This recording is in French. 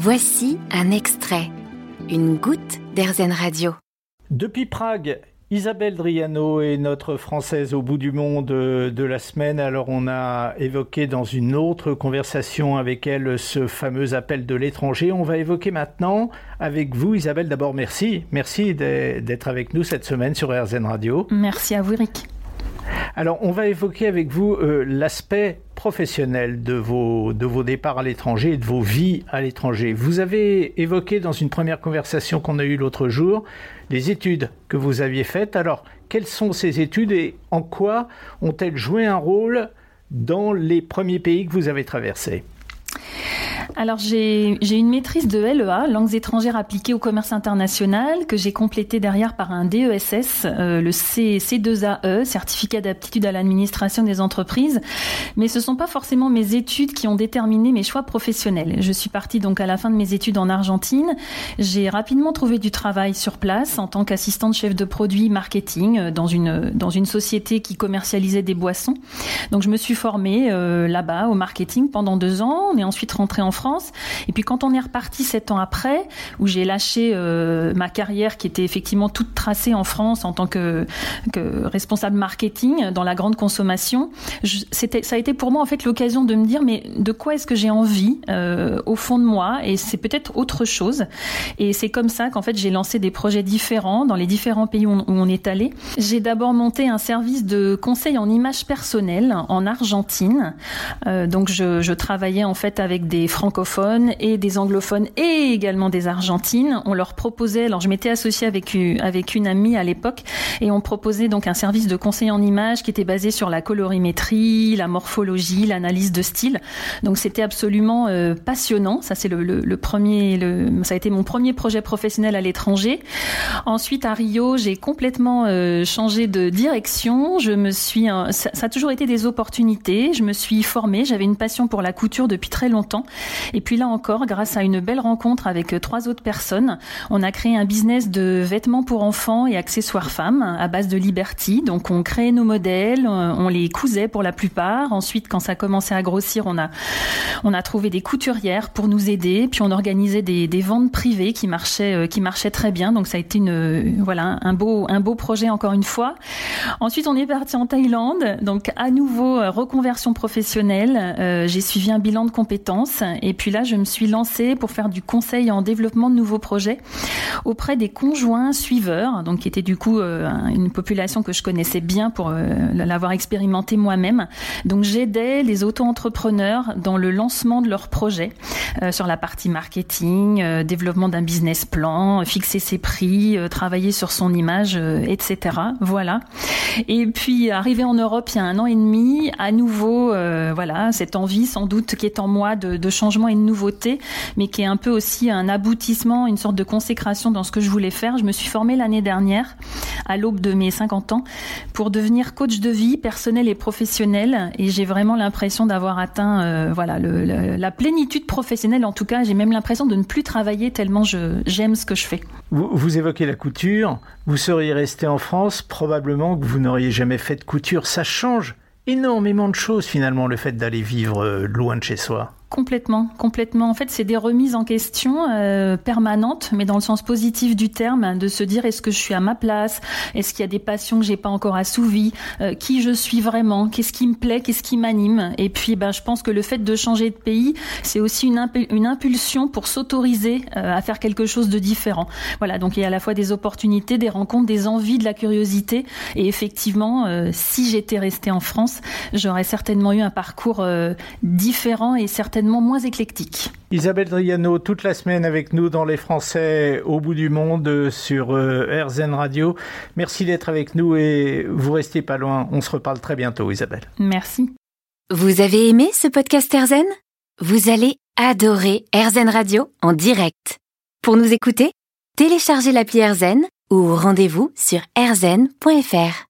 Voici un extrait, une goutte d'Airzen Radio. Depuis Prague, Isabelle Driano est notre française au bout du monde de la semaine. Alors on a évoqué dans une autre conversation avec elle ce fameux appel de l'étranger. On va évoquer maintenant avec vous Isabelle. D'abord merci. Merci d'être avec nous cette semaine sur RZN Radio. Merci à vous Eric. Alors, on va évoquer avec vous euh, l'aspect professionnel de vos, de vos départs à l'étranger et de vos vies à l'étranger. Vous avez évoqué dans une première conversation qu'on a eue l'autre jour les études que vous aviez faites. Alors, quelles sont ces études et en quoi ont-elles joué un rôle dans les premiers pays que vous avez traversés? Alors j'ai une maîtrise de LEA, langues étrangères appliquées au commerce international, que j'ai complété derrière par un DESS, euh, le C, C2AE, certificat d'aptitude à l'administration des entreprises. Mais ce sont pas forcément mes études qui ont déterminé mes choix professionnels. Je suis partie donc à la fin de mes études en Argentine. J'ai rapidement trouvé du travail sur place en tant qu'assistante chef de produit marketing euh, dans une dans une société qui commercialisait des boissons. Donc je me suis formée euh, là-bas au marketing pendant deux ans. On est ensuite rentré en France. Et puis quand on est reparti sept ans après, où j'ai lâché euh, ma carrière qui était effectivement toute tracée en France en tant que, responsable marketing dans la grande consommation, ça a été pour moi en fait l'occasion de me dire mais de quoi est-ce que j'ai envie euh, au fond de moi? Et c'est peut-être autre chose. Et c'est comme ça qu'en fait j'ai lancé des projets différents dans les différents pays où on, est allé. J'ai d'abord monté un service de conseil en image personnelle en Argentine. Euh, donc je, travaillais en fait avec des et des anglophones et également des argentines. On leur proposait, alors je m'étais associée avec, avec une amie à l'époque et on proposait donc un service de conseil en images qui était basé sur la colorimétrie, la morphologie, l'analyse de style. Donc c'était absolument euh, passionnant. Ça c'est le, premier, ça a été mon premier projet professionnel à l'étranger. Ensuite à Rio, j'ai complètement euh, changé de direction. Je me suis, ça, ça a toujours été des opportunités. Je me suis formée. J'avais une passion pour la couture depuis très longtemps. Et puis là encore, grâce à une belle rencontre avec euh, trois autres personnes, on a créé un business de vêtements pour enfants et accessoires femmes à base de Liberty. Donc on créait nos modèles, euh, on les cousait pour la plupart. Ensuite, quand ça commençait à grossir, on a on a trouvé des couturières pour nous aider. Puis on organisait des, des ventes privées qui marchaient euh, qui marchaient très bien. Donc ça a été une voilà un beau un beau projet encore une fois. Ensuite, on est parti en Thaïlande. Donc à nouveau reconversion professionnelle. J'ai suivi un bilan de compétences et puis là, je me suis lancée pour faire du conseil en développement de nouveaux projets auprès des conjoints suiveurs, donc qui étaient du coup euh, une population que je connaissais bien pour euh, l'avoir expérimenté moi-même. Donc j'aidais les auto-entrepreneurs dans le lancement de leurs projets euh, sur la partie marketing, développement d'un business plan, fixer ses prix, travailler sur son image, etc. Voilà. Et puis arrivé en Europe il y a un an et demi, à nouveau, voilà, cette envie sans doute qui est en moi de, de changement et de nouveauté, mais qui est un peu aussi un aboutissement, une sorte de consécration dans ce que je voulais faire. Je me suis formée l'année dernière, à l'aube de mes 50 ans, pour devenir coach de vie personnelle et professionnelle. Et j'ai vraiment l'impression d'avoir atteint, euh, voilà, la plénitude professionnelle. En tout cas, j'ai même l'impression de ne plus travailler tellement j'aime ce que je fais. Vous, vous évoquez la couture. Vous seriez resté en France, probablement que vous n'auriez jamais fait de couture. Ça change énormément de choses finalement le fait d'aller vivre euh, loin de chez soi. Complètement, complètement. En fait, c'est des remises en question euh, permanentes, mais dans le sens positif du terme, de se dire est-ce que je suis à ma place, est-ce qu'il y a des passions que j'ai pas encore assouvies, euh, qui je suis vraiment, qu'est-ce qui me plaît, qu'est-ce qui m'anime? Et puis, ben, je pense que le fait de changer de pays, c'est aussi une, impulsion pour s'autoriser euh, à faire quelque chose de différent. Voilà, donc il y a à la fois des opportunités, des rencontres, des envies, de la curiosité. Et effectivement, si j'étais restée en France, j'aurais certainement eu un parcours différent et certainement moins éclectique. Isabelle Driano, toute la semaine avec nous dans Les Français au bout du monde sur euh, RZN Radio. Merci d'être avec nous et vous restez pas loin. On se reparle très bientôt, Isabelle. Merci. Vous avez aimé ce podcast RZN Vous allez adorer RZN Radio en direct. Pour nous écouter, téléchargez l'appli RZN ou rendez-vous sur rzn.fr.